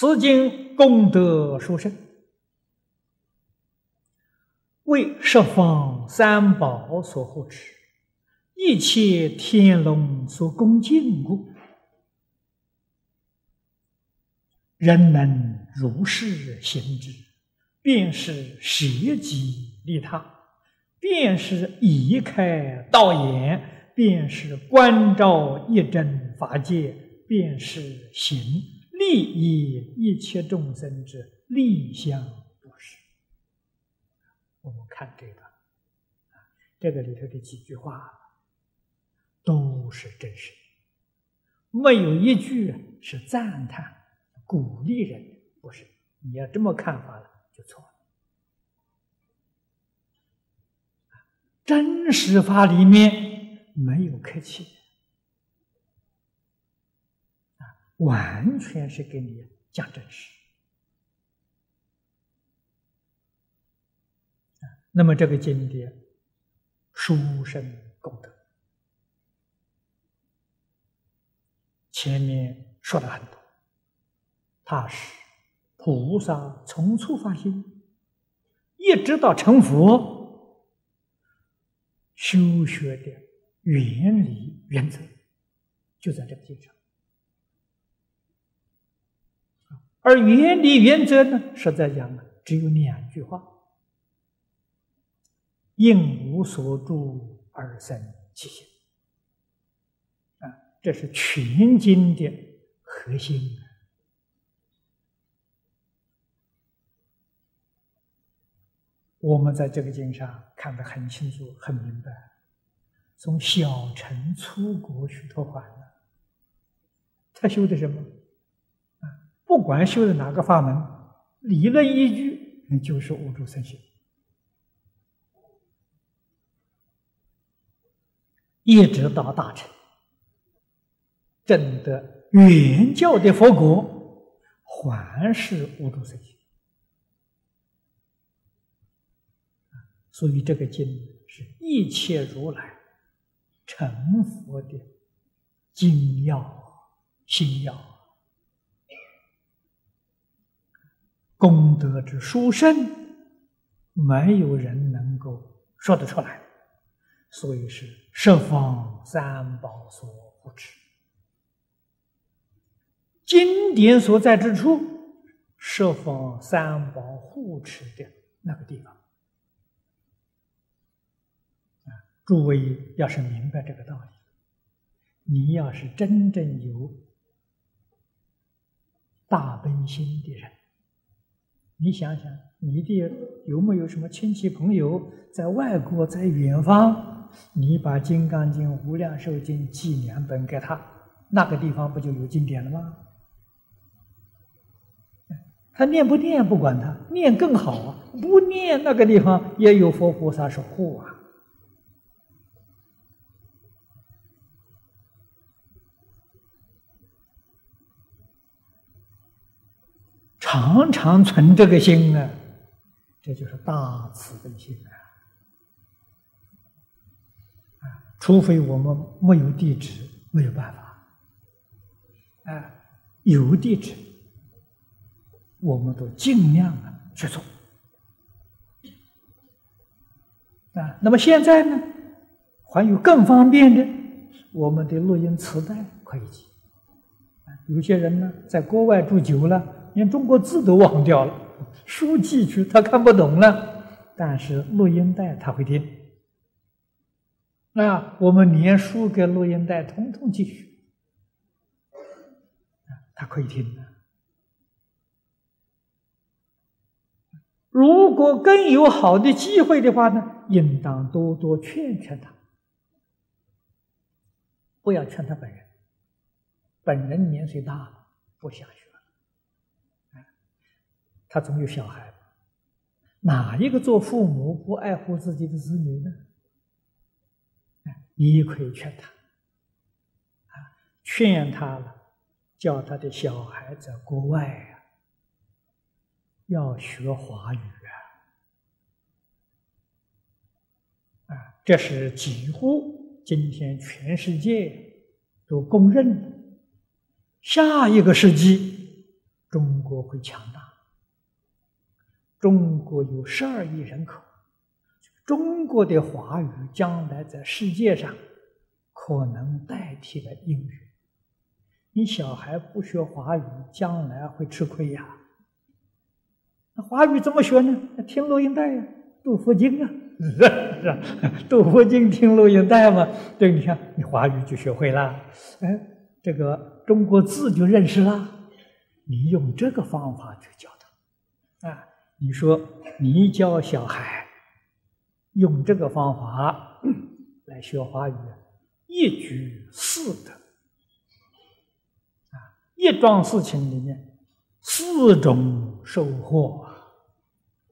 此经功德殊胜，为十方三宝所护持，一切天龙所恭敬故。人能如是行之，便是舍己利他，便是移开道眼，便是观照一真法界，便是行。利益一切众生之利相不是。我们看这个，这个里头的几句话都是真实的，没有一句是赞叹、鼓励人的，不是。你要这么看法了，就错了。真实法里面没有客气。完全是给你讲真实那么这个经典殊胜功德，前面说了很多，他是菩萨从初发心，一直到成佛修学的原理原则，就在这个经上。而原理原则呢，实在讲呢，只有两句话：应无所住而生其心。啊，这是全经的核心。我们在这个经上看得很清楚、很明白。从小乘出国去托还了，他修的什么？不管修的哪个法门，理论依据那就是无住生心，一直到大成，证得原教的佛果，还是无住生心。所以这个经是一切如来成佛的精要、心要。功德之殊胜，没有人能够说得出来，所以是十方三宝所护持。经典所在之处，十方三宝护持的那个地方。啊，诸位要是明白这个道理，你要是真正有大悲心的人。你想想，你的有没有什么亲戚朋友在外国，在远方？你把《金刚经》《无量寿经》寄两本给他，那个地方不就有经典了吗？他念不念不管他，念更好啊！不念那个地方也有佛菩萨守护啊。常常存这个心呢，这就是大慈悲心啊！啊，除非我们没有地址，没有办法。啊，有地址，我们都尽量的去做。啊，那么现在呢，还有更方便的，我们的录音磁带可以寄。有些人呢，在国外住久了。连中国字都忘掉了，书寄去他看不懂了，但是录音带他会听。那，我们连书跟录音带通通寄去，他可以听。如果更有好的机会的话呢，应当多多劝劝他，不要劝他本人，本人年岁大了，不想学。他总有小孩，哪一个做父母不爱护自己的子女呢？你也可以劝他，劝他了，叫他的小孩在国外呀，要学华语啊，啊，这是几乎今天全世界都公认的。下一个世纪。中国会强大。中国有十二亿人口，中国的华语将来在世界上可能代替了英语。你小孩不学华语，将来会吃亏呀。那华语怎么学呢？听录音带呀，读佛经啊，是是，读佛经听录音带嘛。对，你看你华语就学会了，哎，这个中国字就认识了。你用这个方法去教他，啊。你说，你教小孩用这个方法来学华语，一举四得啊！一桩事情里面四种收获。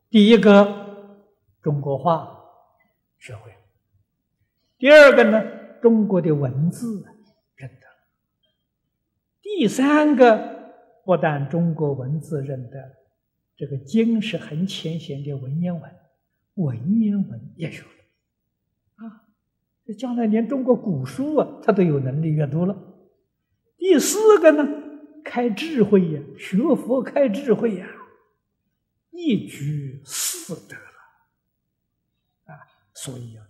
第一个，中国话学会；第二个呢，中国的文字认得；第三个，不但中国文字认得。这个经是很浅显的文言文，文言文也学了，啊，这将来连中国古书啊，他都有能力阅读了。第四个呢，开智慧呀，学佛开智慧呀，一举四得了，啊，所以啊，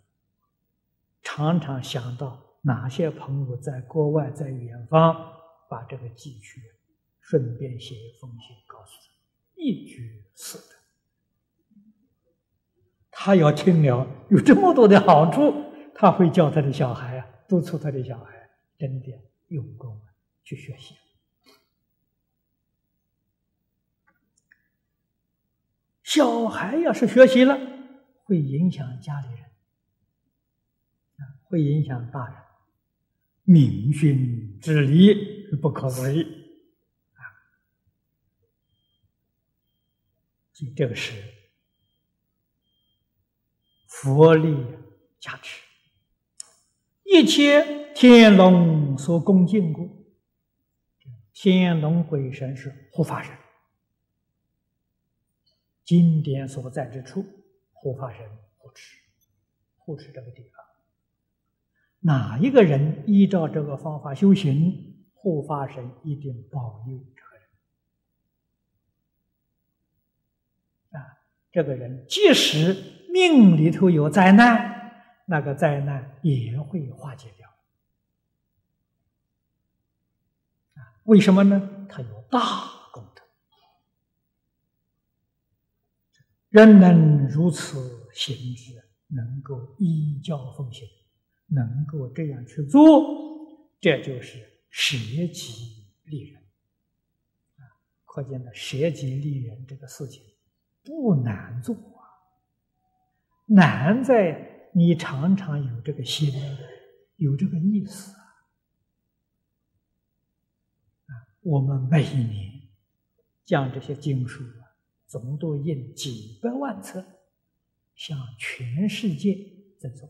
常常想到哪些朋友在国外，在远方，把这个寄去，顺便写一封信告诉他。一举四得，他要听了有这么多的好处，他会教他的小孩啊，督促他的小孩真的用功去学习。小孩要是学习了，会影响家里人，啊，会影响大人，明训之理不可为。所以这个是佛力加持，一切天龙所恭敬故，天龙鬼神是护法神，经典所在之处，护法神护持，护持这个地方。哪一个人依照这个方法修行，护法神一定保佑。这个人即使命里头有灾难，那个灾难也会化解掉。为什么呢？他有大功德。人能如此行之，能够依教奉行，能够这样去做，这就是舍己利人。啊，可见的舍己利人这个事情。不难做啊，难在你常常有这个心，有这个意思啊。我们每一年将这些经书啊，总都印几百万册，向全世界赠送。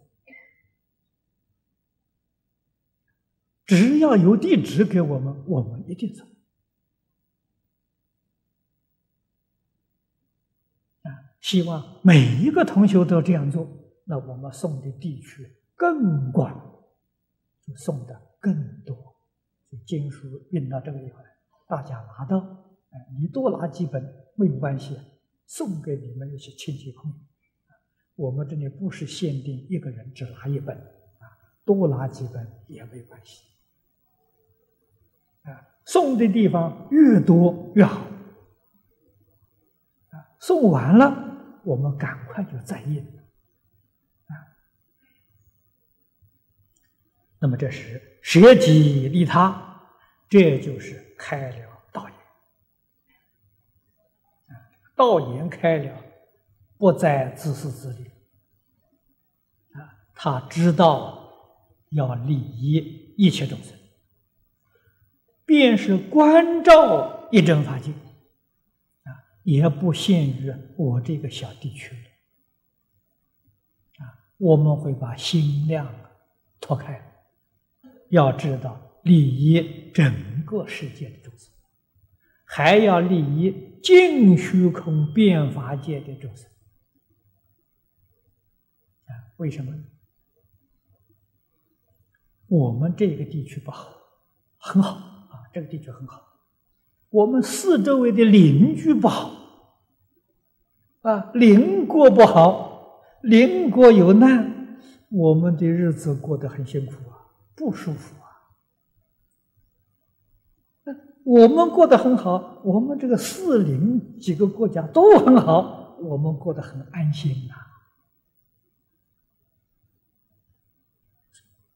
只要有地址给我们，我们一定送。希望每一个同学都这样做，那我们送的地区更广，就送的更多。经书运到这个地方，大家拿到，哎，你多拿几本没有关系，送给你们一些亲戚朋友。我们这里不是限定一个人只拿一本，啊，多拿几本也没关系。啊，送的地方越多越好。啊，送完了。我们赶快就再印啊！那么这是舍己利他，这就是开了道眼啊！道眼开了，不再自私自利啊！他知道要利益一切众生，便是关照一真法界。也不限于我这个小地区啊，我们会把心量拓开，要知道利益整个世界的众生，还要利益净虚空变法界的众生啊？为什么？我们这个地区不好，很好啊，这个地区很好，我们四周围的邻居不好，啊，邻国不好，邻国有难，我们的日子过得很辛苦啊，不舒服啊。我们过得很好，我们这个四邻几个国家都很好，我们过得很安心呐。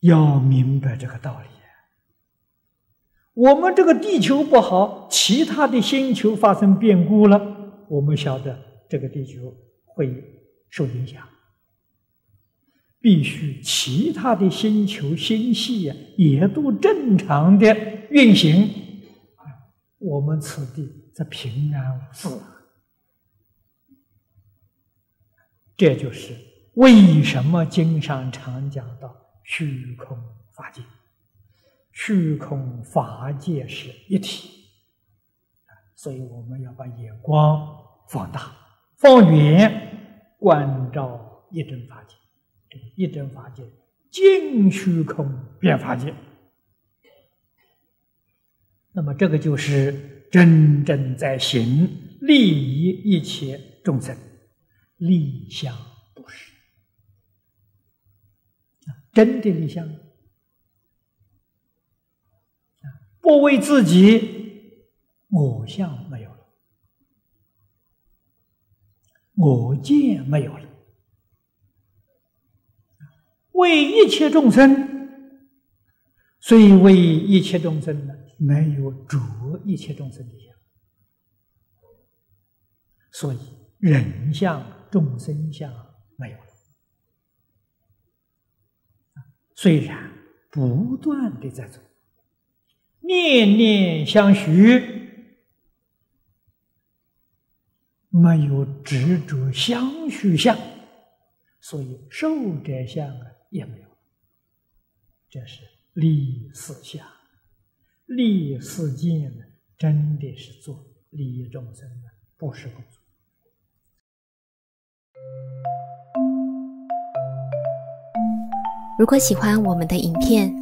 要明白这个道理。我们这个地球不好，其他的星球发生变故了，我们晓得这个地球会受影响。必须其他的星球星系呀也都正常的运行，我们此地则平安无事。这就是为什么经上常讲到虚空法界。虚空法界是一体，所以我们要把眼光放大、放远，关照一真法界。一真法界，尽虚空变法界。那么，这个就是真正在行利益一切众生，立相不实，真的立相。不为自己，我相没有了，我见没有了，为一切众生，虽为一切众生呢，没有主一切众生的相，所以人相、众生相没有了。虽然不断的在走。念念相续，没有执着相续相，所以受者相啊也没有。这是立四相，立四见呢，真的是做利益众生的不是工作。如果喜欢我们的影片。